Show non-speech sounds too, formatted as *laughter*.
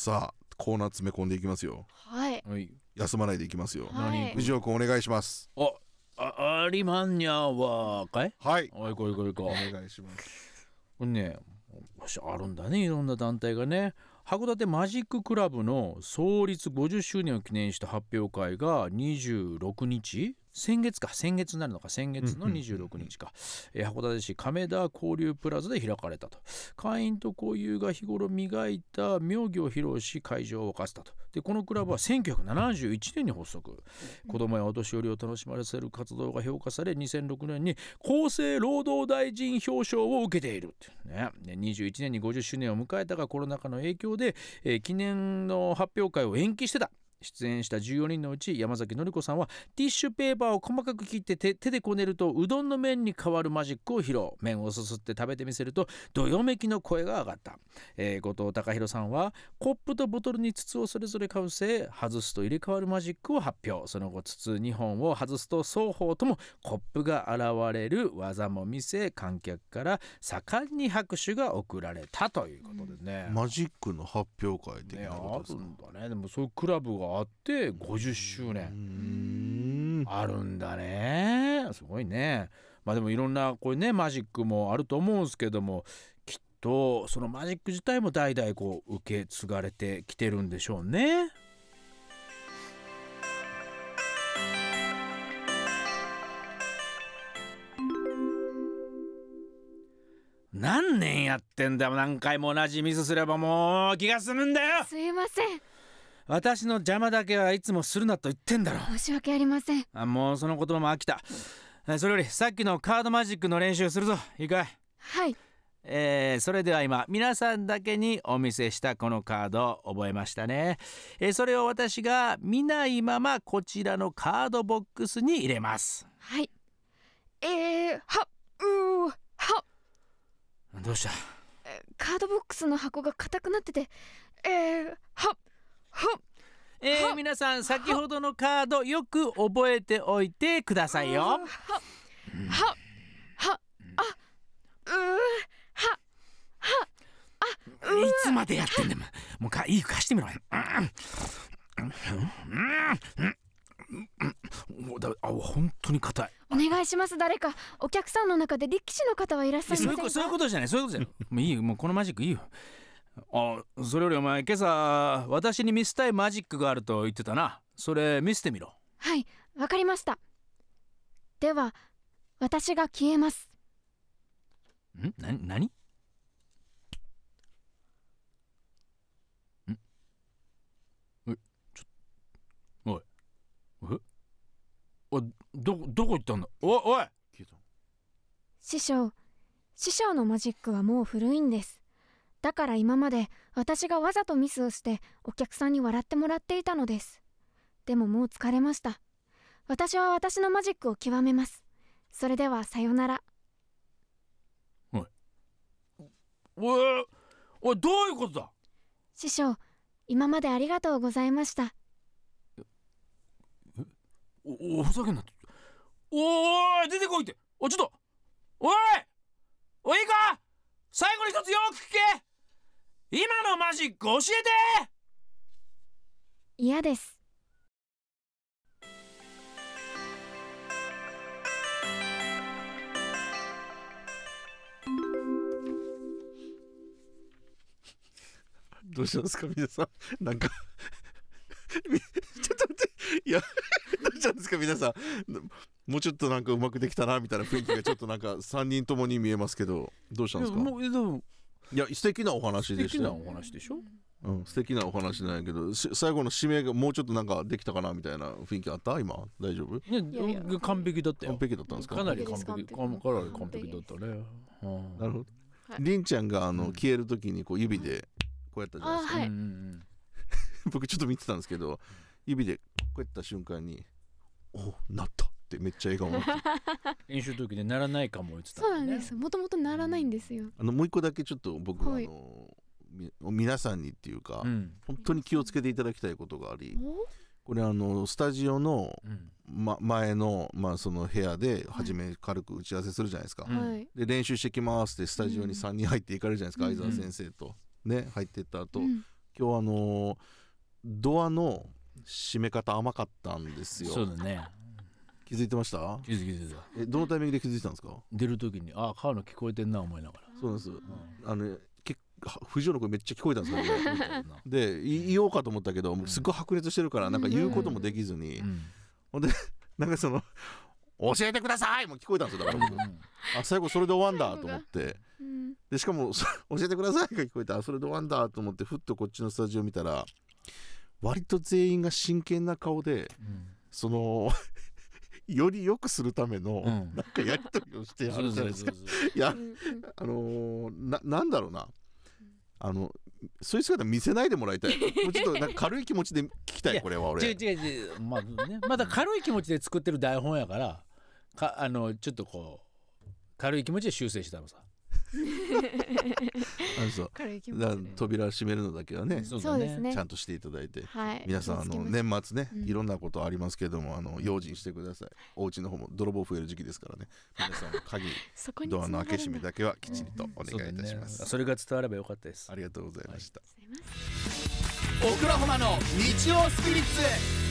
さあコーナー詰め込んでいきますよ。はい。はい。休まないでいきますよ、はい。藤尾君お願いします。ああありまんにゃはかい？はい。おいこれこれかお願いします。これねあるんだねいろんな団体がね。函館マジッククラブの創立50周年を記念した発表会が26日先月か先月になるのか先月の26日か、えー函館市亀田交流プラザで開かれたと。会員と交友が日頃磨いた妙技を披露し会場を沸かせたと。でこのクラブは1971年に発足。子どもやお年寄りを楽しませる活動が評価され2006年に厚生労働大臣表彰を受けているって。ね。で21年に50周年を迎えたがコロナ禍の影響で、えー記念の発表会を延期してた出演した14人のうち山崎典子さんはティッシュペーパーを細かく切って手手でこねるとうどんの麺に変わるマジックを披露。麺をすすって食べてみせるとどよめきの声が上がった、えー後藤隆弘さんはコップとボトルに筒をそれぞれかぶせ外すと入れ替わるマジックを発表。その後筒2本を外すと双方ともコップが現れる技も見せ観客から盛んに拍手が送られたということでね、マジックの発表会的ね、なあことですか？るんだね。でもそういうクラブがあって50周年。ん。あるんだね。すごいね。まあでもいろんなこういうねマジックもあると思うんですけどもきっとそのマジック自体も代々こう受け継がれてきてるんでしょうね。何年やってんだよ。何回も同じミスすればもう気が済むんだよ。すいません私の邪魔だけはいつもするなと言ってんだろ申し訳ありません。あもうその言葉も飽きた。えそれよりさっきのカードマジックの練習するぞ。いいかいはい。えーそれでは今皆さんだけにお見せしたこのカード覚えましたね、えーそれを私が見ないままこちらのカードボックスに入れます。はい。えー、はうーは。どうした？カードボックスの箱が硬くなってて。えー、ははえーは皆さん先ほどのカードよく覚えておいてくださいよ。はははあうー。はいつまでやってんだよ。もうかいい貸してみろ。もうだあ本当に硬い。お願いします。誰かお客さんの中で力士の方はいらっしゃいそういうこませんかそういうことじゃないそういうことじゃない。もういいよもうこのマジックいいよあそれよりお前今朝私に見せたいマジックがあると言ってたな。それ見せてみろ。はいわかりました。では私が消えます。ん？な何？ん？えちょおどどこ行ったんだ？おいおい！師匠師匠のマジックはもう古いんですだから今まで私がわざとミスをしてお客さんに笑ってもらっていたのです。でももう疲れました。私は私のマジックを極めます。それではさよなら。おい。おいどういうことだ？師匠今までありがとうございました。おおふざけんなっておーい出てこいって。おちょっと。おいおいいいか？最後に一つよく聞け今のマジック教えて！嫌です。どうしたんですか皆さん？なんか *laughs* みちょっと待っていや *laughs* どうしたんですか皆さん？もうちょっとなんかうまくできたなみたいな雰囲気がちょっとなんか3人ともに見えますけどどうしたんですか？もうでもいや素敵なお話素でしたよ。敵なお話でしょ？うん、素敵なお話なんやけどし最後の締めがもうちょっとなんかできたかなみたいな雰囲気あった？今大丈夫？ねいやいや。完璧だったよ。完璧だったんですか？かなり完璧。完璧。かかなり完璧だったね。うんなるほど、はい。りんちゃんがあの、うん。消える時にこう指でこうやったじゃないですか、あはい。*laughs* 僕ちょっと見てたんですけど指でこうやった瞬間に「おなった」ってめっちゃ笑顔になって練習の時でならないかも言ってたそうなんです。もともとならないんですよ。あのもう一個だけちょっと僕、はい。あのみ皆さんにっていうか、うん。本当に気をつけていただきたいことがありお？これあのスタジオの、うん。ま、前の,、まあその部屋で初め軽く打ち合わせするじゃないですか、うん。はい。で練習してきますってスタジオにうん。3人入っていかれるじゃないですか、うん。相沢先生と。ね入ってった後、うん。今日あのードアの閉め方甘かったんですよ。そうだね気づいてました？気づき気づいた。えどのタイミングで気づいてたんですか？出る時にあ川の聞こえてんな思いながら。そうなんです。うん。あのけ藤尾の声めっちゃ聞こえたんですよで *laughs* い言おうかと思ったけどもうすっごい白熱してるからなんか言うこともできずに、うん。*laughs* なんかその「教えてください!」も聞こえたんですよだから。僕あ最後それで終わんだと思って。うん。でしかもそ「*laughs* 教えてください!」が聞こえてあそれで終わんだと思ってふっとこっちのスタジオ見たら割と全員が真剣な顔でうん。そのより良くするための、うん。なんかやり取りをしてあそうるじゃそないうですか？いやあのーななんだろうな。あのそういう姿見せないでもらいたい。もうちょっとなんか軽い気持ちで聞きたいこれは違う俺違う違う。まあねまだ軽い気持ちで作ってる台本やからかあのちょっとこう軽い気持ちで修正したのさ *laughs* あのそう。扉閉めるのだけはねそうね。ちゃんとしていただいてはい。皆さんあの年末ね、うん。いろんなことありますけどもあの用心してください。お家の方も泥棒増える時期ですからね。*laughs* 皆さん鍵そこにドアの開け閉めだだけはきちりとお願いいたします、そうだね。それが伝わればよかったです。ありがとうございました、オクラホマの日曜スピリッツ